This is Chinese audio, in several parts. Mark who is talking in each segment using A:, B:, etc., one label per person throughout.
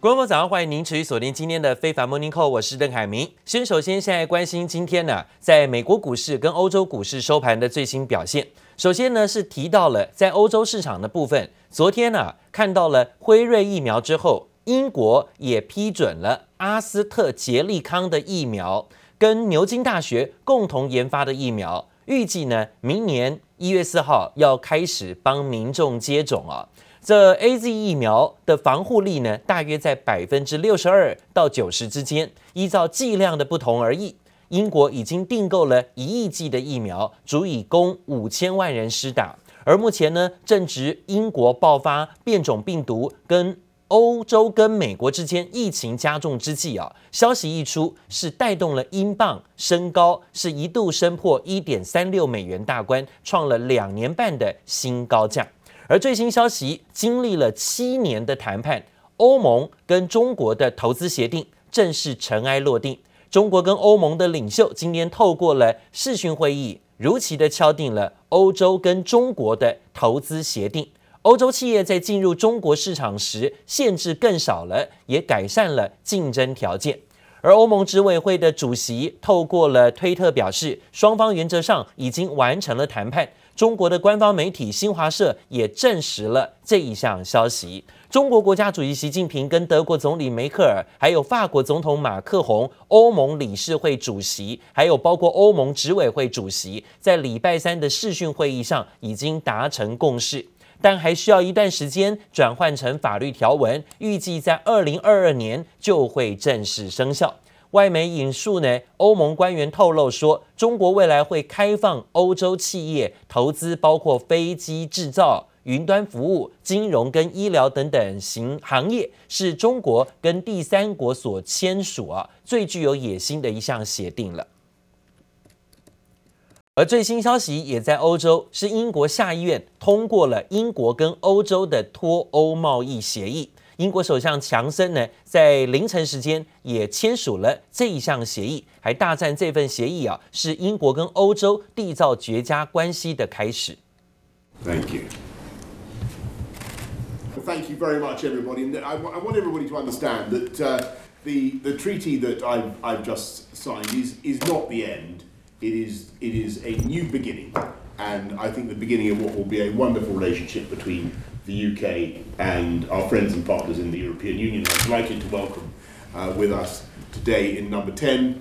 A: 观众，早上欢迎您持续锁定今天的非凡 Morning Call，我是邓凯明。先首先现在关心今天呢，在美国股市跟欧洲股市收盘的最新表现。首先呢是提到了在欧洲市场的部分，昨天呢看到了辉瑞疫苗之后，英国也批准了阿斯特捷利康的疫苗，跟牛津大学共同研发的疫苗，预计呢明年一月四号要开始帮民众接种啊。这 A Z 疫苗的防护力呢，大约在百分之六十二到九十之间，依照剂量的不同而异。英国已经订购了一亿剂的疫苗，足以供五千万人施打。而目前呢，正值英国爆发变种病毒，跟欧洲跟美国之间疫情加重之际啊，消息一出，是带动了英镑升高，是一度升破一点三六美元大关，创了两年半的新高价。而最新消息，经历了七年的谈判，欧盟跟中国的投资协定正式尘埃落定。中国跟欧盟的领袖今天透过了视讯会议，如期的敲定了欧洲跟中国的投资协定。欧洲企业在进入中国市场时，限制更少了，也改善了竞争条件。而欧盟执委会的主席透过了推特表示，双方原则上已经完成了谈判。中国的官方媒体新华社也证实了这一项消息。中国国家主席习近平跟德国总理梅克尔，还有法国总统马克宏、欧盟理事会主席，还有包括欧盟执委会主席，在礼拜三的视讯会议上已经达成共识，但还需要一段时间转换成法律条文，预计在二零二二年就会正式生效。外媒引述呢，欧盟官员透露说，中国未来会开放欧洲企业投资，包括飞机制造、云端服务、金融跟医疗等等行行业，是中国跟第三国所签署啊最具有野心的一项协定了。而最新消息也在欧洲，是英国下议院通过了英国跟欧洲的脱欧贸易协议。英国首相强森呢，在凌晨时间也签署了这一项协议，还大赞这份协议啊，是英国跟欧洲缔造绝佳关系的开始。
B: Thank you. Thank you very much, everybody. And I, I want everybody to understand that uh, the the treaty that I've I've just signed is is not the end. It is it is a new beginning, and I think the beginning of what will be a wonderful relationship between. The UK and our friends and partners in the European Union. I'm delighted to welcome uh, with us today in number 10.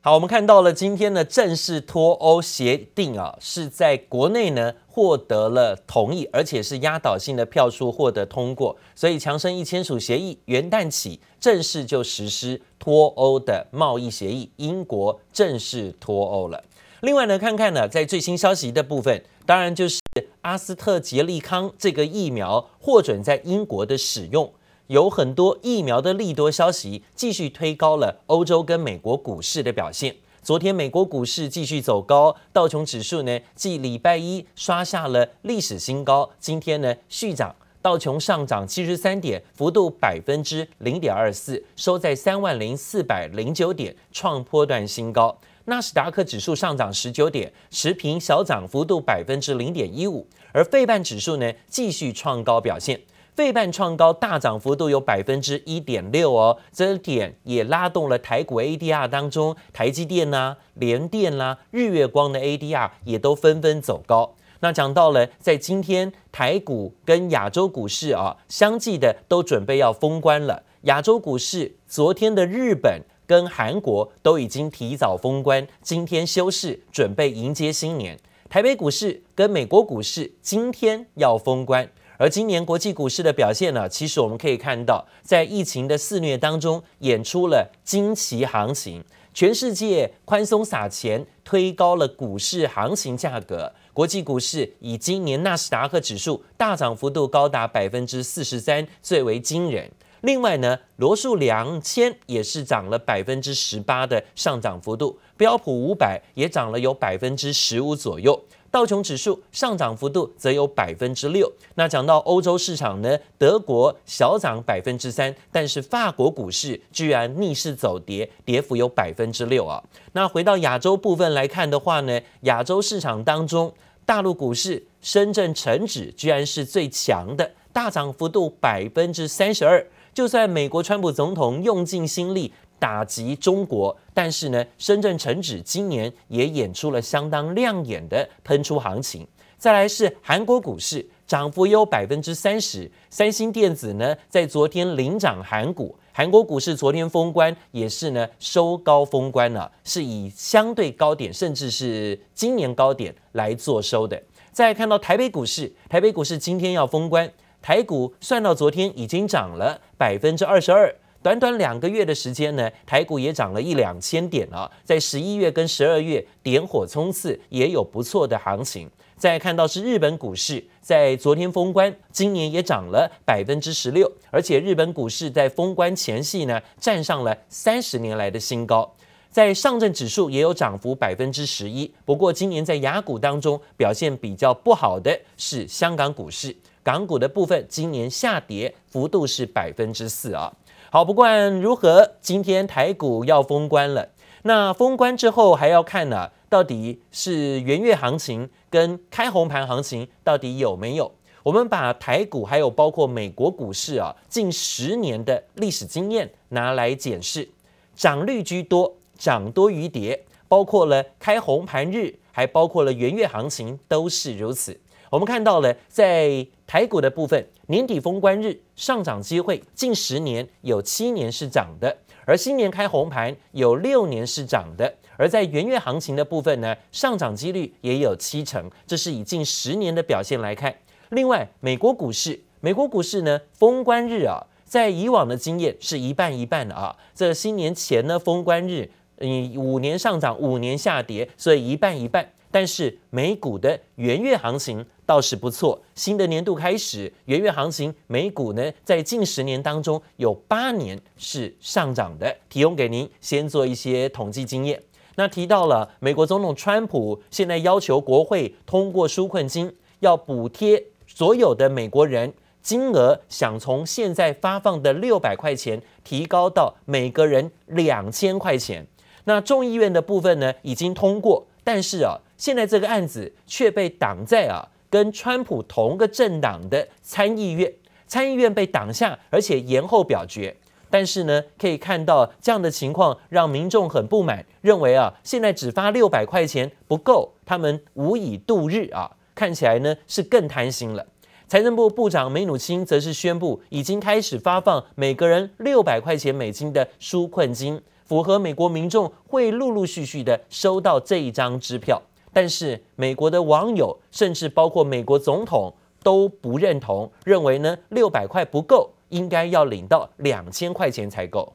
A: 好，我们看到了今天的正式脱欧协定啊，是在国内呢获得了同意，而且是压倒性的票数获得通过，所以强生一签署协议，元旦起正式就实施脱欧的贸易协议，英国正式脱欧了。另外呢，看看呢，在最新消息的部分，当然就是阿斯特捷利康这个疫苗获准在英国的使用，有很多疫苗的利多消息，继续推高了欧洲跟美国股市的表现。昨天美国股市继续走高，道琼指数呢，继礼拜一刷下了历史新高，今天呢续涨，道琼上涨七十三点，幅度百分之零点二四，收在三万零四百零九点，创波段新高。纳斯达克指数上涨十九点，持平小涨幅度百分之零点一五，而费半指数呢继续创高表现，费半创高大涨幅度有百分之一点六哦，这点也拉动了台股 ADR 当中，台积电呐、啊、联电啦、日月光的 ADR 也都纷纷走高。那讲到了在今天台股跟亚洲股市啊相继的都准备要封关了，亚洲股市昨天的日本。跟韩国都已经提早封关，今天休市，准备迎接新年。台北股市跟美国股市今天要封关，而今年国际股市的表现呢，其实我们可以看到，在疫情的肆虐当中，演出了惊奇行情。全世界宽松撒钱，推高了股市行情价格。国际股市以今年纳斯达克指数大涨幅度高达百分之四十三，最为惊人。另外呢，罗素两千也是涨了百分之十八的上涨幅度，标普五百也涨了有百分之十五左右，道琼指数上涨幅度则有百分之六。那讲到欧洲市场呢，德国小涨百分之三，但是法国股市居然逆势走跌，跌幅有百分之六啊。那回到亚洲部分来看的话呢，亚洲市场当中，大陆股市深圳成指居然是最强的，大涨幅度百分之三十二。就算美国川普总统用尽心力打击中国，但是呢，深圳成指今年也演出了相当亮眼的喷出行情。再来是韩国股市，涨幅有百分之三十，三星电子呢在昨天领涨韩股。韩国股市昨天封关也是呢收高封关了，是以相对高点，甚至是今年高点来做收的。再看到台北股市，台北股市今天要封关，台股算到昨天已经涨了百分之二十二，短短两个月的时间呢，台股也涨了一两千点啊，在十一月跟十二月点火冲刺，也有不错的行情。再看到是日本股市，在昨天封关，今年也涨了百分之十六，而且日本股市在封关前夕呢，站上了三十年来的新高。在上证指数也有涨幅百分之十一，不过今年在雅股当中表现比较不好的是香港股市，港股的部分今年下跌幅度是百分之四啊。好，不管如何，今天台股要封关了，那封关之后还要看呢、到底是元月行情跟开红盘行情到底有没有？我们把台股还有包括美国股市啊近十年的历史经验拿来检视，涨率居多，涨多于跌，包括了开红盘日，还包括了元月行情都是如此。我们看到了在台股的部分，年底封关日上涨机会近十年有七年是涨的，而新年开红盘有六年是涨的。而在元月行情的部分呢，上涨几率也有七成，这是以近十年的表现来看。另外，美国股市，美国股市呢，封关日啊，在以往的经验是一半一半的啊。这新年前呢，封关日，嗯，五年上涨，五年下跌，所以一半一半。但是美股的元月行情倒是不错，新的年度开始，元月行情美股呢，在近十年当中有八年是上涨的，提供给您先做一些统计经验。那提到了美国总统川普现在要求国会通过纾困金，要补贴所有的美国人，金额想从现在发放的六百块钱提高到每个人两千块钱。那众议院的部分呢，已经通过，但是啊，现在这个案子却被挡在啊跟川普同个政党的参议院，参议院被挡下，而且延后表决。但是呢，可以看到这样的情况让民众很不满，认为啊，现在只发六百块钱不够，他们无以度日啊，看起来呢是更贪心了。财政部部长梅努钦则是宣布，已经开始发放每个人六百块钱美金的纾困金，符合美国民众会陆陆续续的收到这一张支票。但是美国的网友，甚至包括美国总统都不认同，认为呢六百块不够。应该要领到两千块钱才够。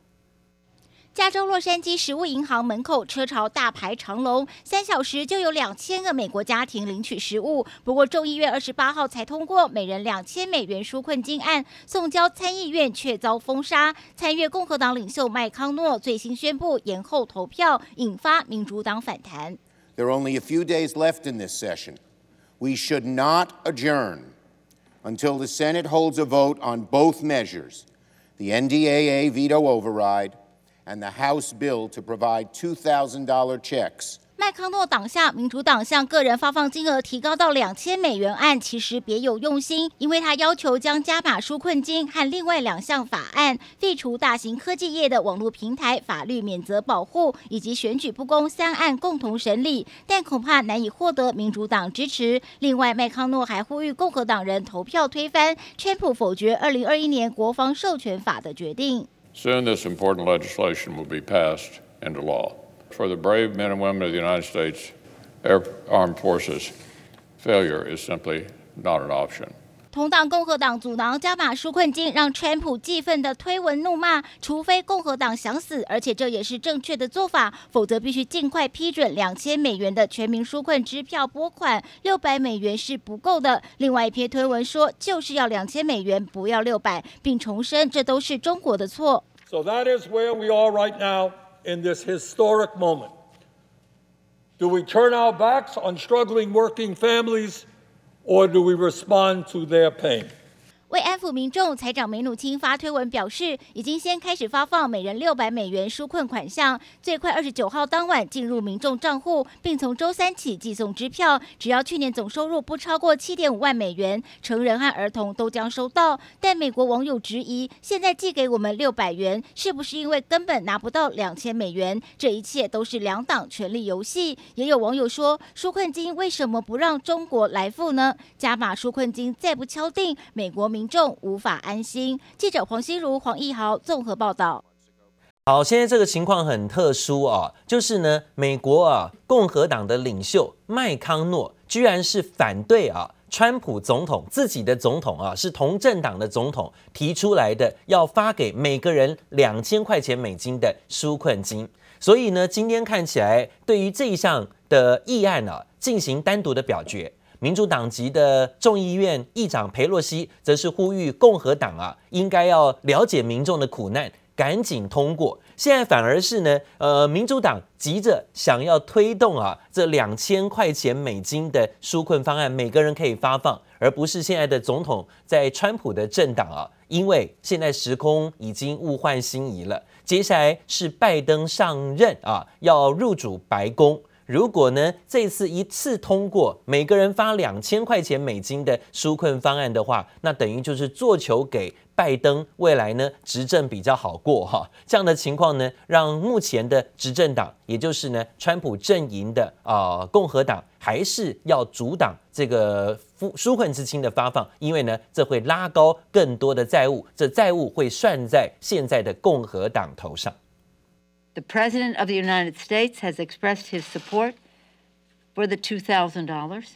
C: 加州洛杉矶食物银行门口车潮大排长龙，三小时就有两千个美国家庭领取食物。不过众议院二十八号才通过每人两千美元纾困金案，送交参议院却遭封杀。参议共和党领袖麦康诺最新宣布延后投票，引发民主党反弹。
D: There are only a few days left in this session. We should not adjourn. Until the Senate holds a vote on both measures, the NDAA veto override and the House bill to provide $2,000 checks
C: 麦康诺党下民主党向个人发放金额提高到两千美元案，其实别有用心，因为他要求将加码纾困金和另外两项法案废除大型科技业的网络平台法律免责保护以及选举不公三案共同审理，但恐怕难以获得民主党支持。另外，麦康诺还呼吁共和党人投票推翻川普否决二零二一年国防授权法的决定。
E: Soon this important legislation will be passed into law. For the brave men and women of the United States Air Armed Forces, failure is simply not an option.
C: 同党共和党阻挠加码纾困金，让川普气愤的推文怒骂：除非共和党想死，而且这也是正确的做法，否则必须尽快批准两千美元的全民纾困支票拨款，六百美元是不够的。另外一篇推文说，就是要两千美元，不要六百，并重申这都是中国的错。
F: So that is where we are right now. In this historic moment, do we turn our backs on struggling working families, or do we respond to their pain?
C: 为安抚民众，财长梅努钦发推文表示，已经先开始发放每人六百美元纾困款项，最快二十九号当晚进入民众账户，并从周三起寄送支票。只要去年总收入不超过七点五万美元，成人和儿童都将收到。但美国网友质疑，现在寄给我们六百元，是不是因为根本拿不到两千美元？这一切都是两党权力游戏。也有网友说，纾困金为什么不让中国来付呢？加码纾困金再不敲定，美国民民众无法安心。记者黄心如、黄义豪综合报道。
A: 好，现在这个情况很特殊啊，就是呢，美国啊，共和党的领袖麦康诺居然是反对啊，川普总统自己的总统啊，是同政党的总统提出来的，要发给每个人两千块钱美金的纾困金。所以呢，今天看起来对于这一项的议案呢、啊，进行单独的表决。民主党籍的众议院议长裴洛西则是呼吁共和党啊，应该要了解民众的苦难，赶紧通过。现在反而是呢，呃，民主党急着想要推动啊，这两千块钱美金的纾困方案，每个人可以发放，而不是现在的总统在川普的政党啊，因为现在时空已经物换星移了，接下来是拜登上任啊，要入主白宫。如果呢，这次一次通过每个人发两千块钱美金的纾困方案的话，那等于就是做球给拜登，未来呢执政比较好过哈。这样的情况呢，让目前的执政党，也就是呢川普阵营的啊、共和党，还是要阻挡这个纾纾困资金的发放，因为呢这会拉高更多的债务，这债务会算在现在的共和党头上。
G: The President of the United States has expressed his support for the $2,000.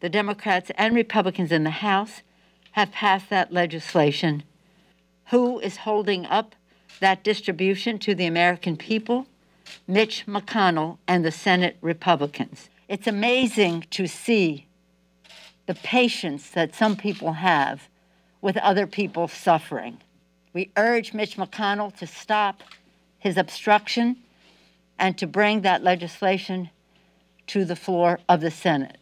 G: The Democrats and Republicans in the House have passed that legislation. Who is holding up that distribution to the American people? Mitch McConnell and the Senate Republicans. It's amazing to see the patience that some people have with other people suffering. We urge Mitch McConnell to stop his obstruction and to bring that legislation to the floor of the Senate.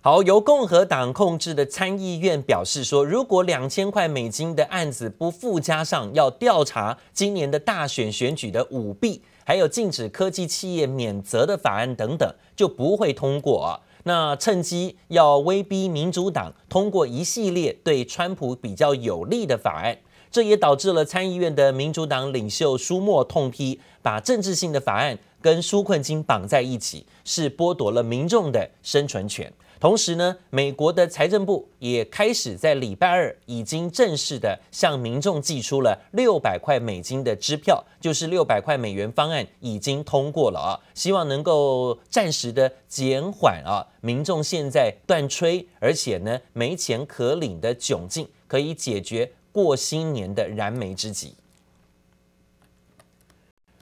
A: 好，由共和党控制的参议院表示说，如果两千块美金的案子不附加上要调查今年的大选选举的舞弊，还有禁止科技企业免责的法案等等，就不会通过。那趁机要威逼民主党通过一系列对川普比较有利的法案。这也导致了参议院的民主党领袖舒默痛批，把政治性的法案跟纾困金绑在一起，是剥夺了民众的生存权。同时呢，美国的财政部也开始在礼拜二已经正式的向民众寄出了六百块美金的支票，就是六百块美元方案已经通过了啊，希望能够暂时的减缓啊民众现在断炊，而且呢没钱可领的窘境，可以解决。过新年的燃眉之急。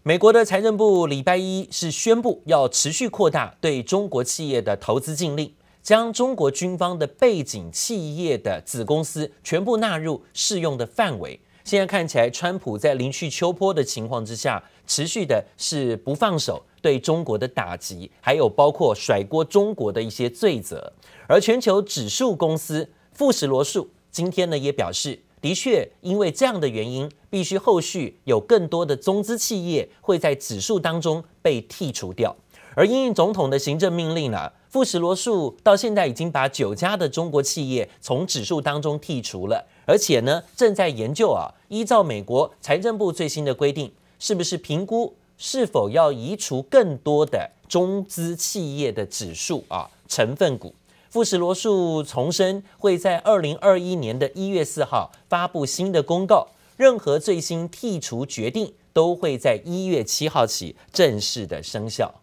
A: 美国的财政部礼拜一是宣布要持续扩大对中国企业的投资禁令，将中国军方的背景企业的子公司全部纳入适用的范围。现在看起来，川普在临去秋波的情况之下，持续的是不放手对中国的打击，还有包括甩锅中国的一些罪责。而全球指数公司富时罗素今天呢也表示。的确，因为这样的原因，必须后续有更多的中资企业会在指数当中被剔除掉。而因应总统的行政命令呢，富时罗素到现在已经把九家的中国企业从指数当中剔除了，而且呢，正在研究啊，依照美国财政部最新的规定，是不是评估是否要移除更多的中资企业的指数啊成分股。富时罗素重申，会在二零二一年的一月四号发布新的公告，任何最新剔除决定都会在一月七号起正式的生效。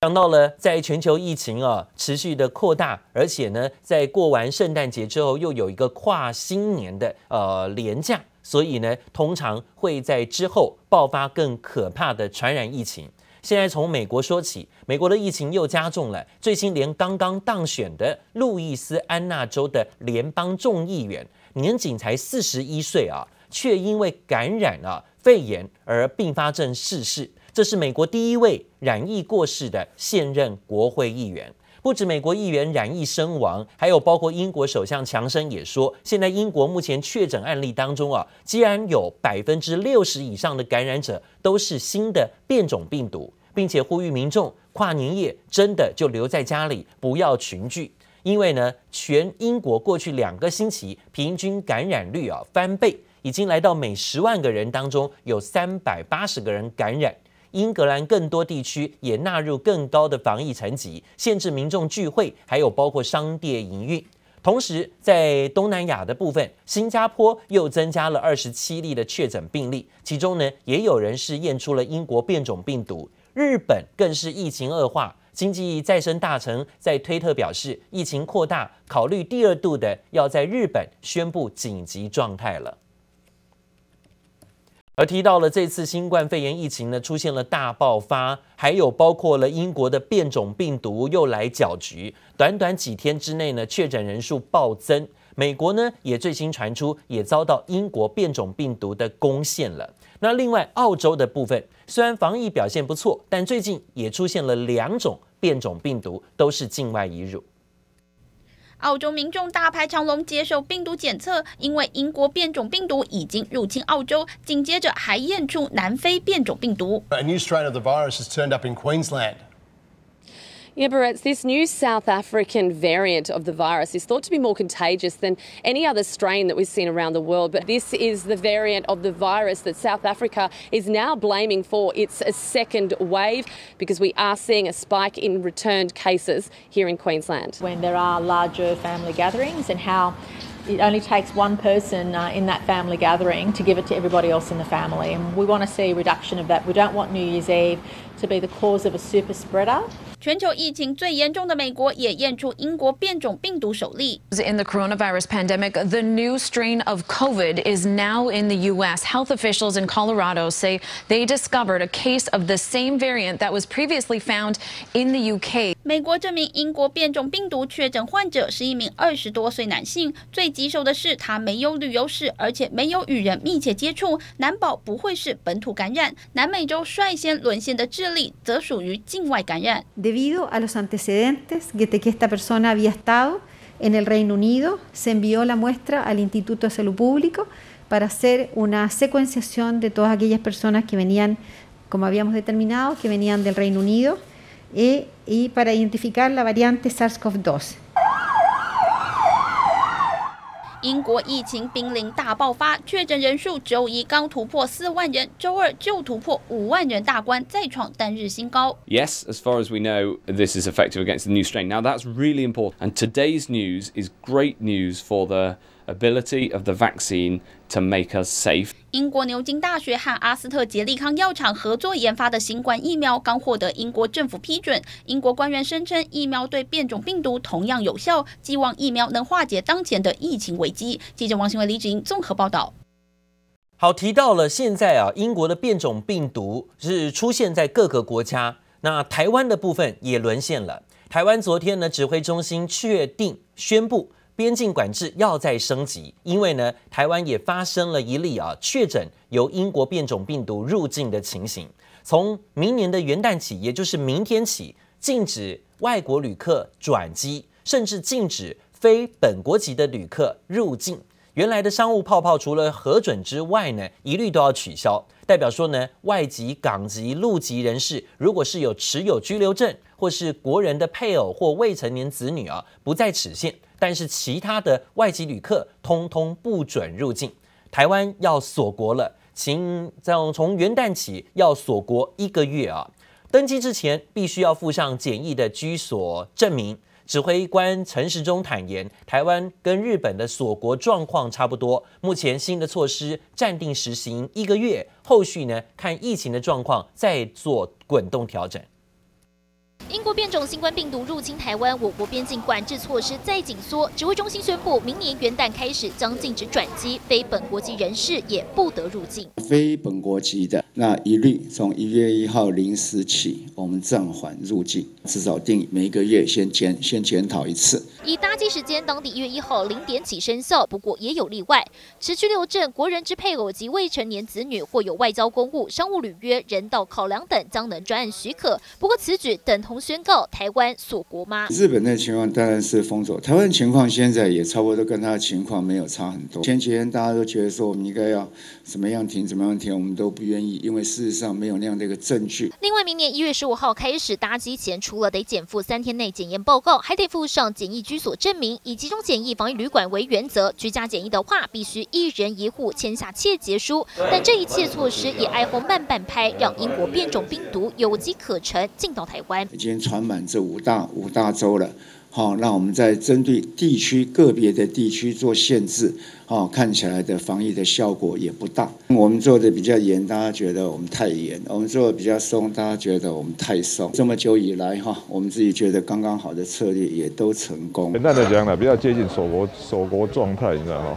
A: 讲到了在全球疫情啊持续的扩大，而且呢，在过完圣诞节之后又有一个跨新年的呃连假，所以呢，通常会在之后爆发更可怕的传染疫情。现在从美国说起，美国的疫情又加重了。最新连刚刚当选的路易斯安那州的联邦众议员，年仅才四十一岁啊，却因为感染了肺炎而并发症逝世。这是美国第一位染疫过世的现任国会议员。不止美国议员染疫身亡，还有包括英国首相强生也说，现在英国目前确诊案例当中啊，既然有百分之六十以上的感染者都是新的变种病毒，并且呼吁民众跨年夜真的就留在家里，不要群聚，因为呢，全英国过去两个星期平均感染率啊翻倍，已经来到每十万个人当中有三百八十个人感染。英格兰更多地区也纳入更高的防疫层级，限制民众聚会，还有包括商店营运。同时，在东南亚的部分，新加坡又增加了二十七例的确诊病例，其中呢，也有人是验出了英国变种病毒。日本更是疫情恶化，经济再生大臣在推特表示，疫情扩大，考虑第二度的要在日本宣布紧急状态了。而提到了这次新冠肺炎疫情呢，出现了大爆发，还有包括了英国的变种病毒又来搅局，短短几天之内呢，确诊人数暴增。美国呢也最新传出也遭到英国变种病毒的攻陷了。那另外澳洲的部分，虽然防疫表现不错，但最近也出现了两种变种病毒，都是境外移入。
H: 澳洲民众大排长龙接受病毒检测，因为英国变种病毒已经入侵澳洲，紧接着还验出南非变种病毒。
I: A new strain of the virus has turned up in Queensland.
J: Yeah, Barretts, this new South African variant of the virus is thought to be more contagious than any other strain that we've seen around the world. But this is the variant of the virus that South Africa is now blaming for its second wave because we are seeing a spike in returned cases here in Queensland.
K: When there are larger family gatherings and how it only takes one person uh, in that family gathering to give it to everybody else in the family. And we want to see a reduction of that. We don't want New Year's Eve to be the cause of a super spreader.
H: 全球疫情最严重的美国也验出英国变种病毒首例。
L: In the coronavirus pandemic, the new strain of COVID is now in the U.S. Health officials in Colorado say they discovered a case of the same variant that was previously found in the U.K.
H: 美国这名英国变种病毒确诊患者是一名二十多岁男性，最棘手的是他没有旅游史，而且没有与人密切接触，难保不会是本土感染。南美洲率先沦陷的智 利则属于境外感染。
M: Debido a los antecedentes de que esta persona había estado en el Reino Unido, se envió la muestra al Instituto de Salud Público para hacer una secuenciación de todas aquellas personas que venían, como habíamos determinado, que venían del Reino Unido y, y para identificar la variante SARS-CoV-2.
H: 英国疫情濒临大爆发，确诊人数周一刚突破四万人，周二就突破五万人大关，再创单日新高。
N: Yes, as far as we know, this is effective against the new strain. Now that's really important. And today's news is great news for the ability of the vaccine to make us safe.
H: 英国牛津大学和阿斯特捷利康药厂合作研发的新冠疫苗刚获得英国政府批准。英国官员声称，疫苗对变种病毒同样有效，寄望疫苗能化解当前的疫情危机。记者王新伟、李芷英综合报道。
A: 好，提到了现在啊，英国的变种病毒是出现在各个国家，那台湾的部分也沦陷了。台湾昨天呢，指挥中心确定宣布。边境管制要再升级，因为呢，台湾也发生了一例啊确诊由英国变种病毒入境的情形。从明年的元旦起，也就是明天起，禁止外国旅客转机，甚至禁止非本国籍的旅客入境。原来的商务泡泡除了核准之外呢，一律都要取消。代表说呢，外籍、港籍、陆籍人士，如果是有持有居留证或是国人的配偶或未成年子女啊，不在此限。但是其他的外籍旅客通通不准入境，台湾要锁国了，请从从元旦起要锁国一个月啊！登机之前必须要附上检疫的居所证明。指挥官陈时中坦言，台湾跟日本的锁国状况差不多，目前新的措施暂定实行一个月，后续呢看疫情的状况再做滚动调整。
C: 英国变种新冠病毒入侵台湾，我国边境管制措施再紧缩。指挥中心宣布，明年元旦开始将禁止转机，非本国籍人士也不得入境。
O: 非本国籍的那一律从一月一号零时起，我们暂缓入境，至少定每个月先检先检讨一次。
C: 以搭
P: 机时间当地一月一号零点起生效，不过也有例外。持居留证、国人之配偶及未成年子女或有外交公务、商务履约、人道考量等，将能专案许可。不过此举等同宣告台湾锁国吗？
O: 日本的情况当然是封锁，台湾情况现在也差不多跟他的情况没有差很多。前几天大家都觉得说我们应该要怎么样停，怎么样停，我们都不愿意，因为事实上没有那样的一个证据。
P: 另外，明年一月十五号开始搭机前，除了得减负三天内检验报告，还得附上检疫居所证明，以集中检疫防疫旅馆为原则。居家检疫的话，必须一人一户签下切结书。但这一切措施也挨红慢半拍，让英国变种病毒有机可乘进到台湾。
O: 已经传满这五大五大洲了。好，那我们在针对地区个别的地区做限制，哦，看起来的防疫的效果也不大。我们做的比较严，大家觉得我们太严；我们做的比较松，大家觉得我们太松。这么久以来，哈，我们自己觉得刚刚好的策略也都成功。
Q: 简单的讲呢，比较接近锁国锁国状态，你知道吗？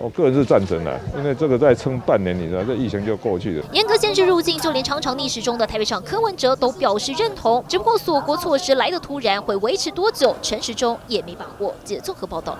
Q: 我个人是赞成的，因为这个再撑半年，你知道，这疫情就过去了。
P: 严格限制入境，就连常常逆时钟的台北上柯文哲都表示认同。只不过锁国措施来得突然，会维持多久？陈时中也没把握。记者综合报道。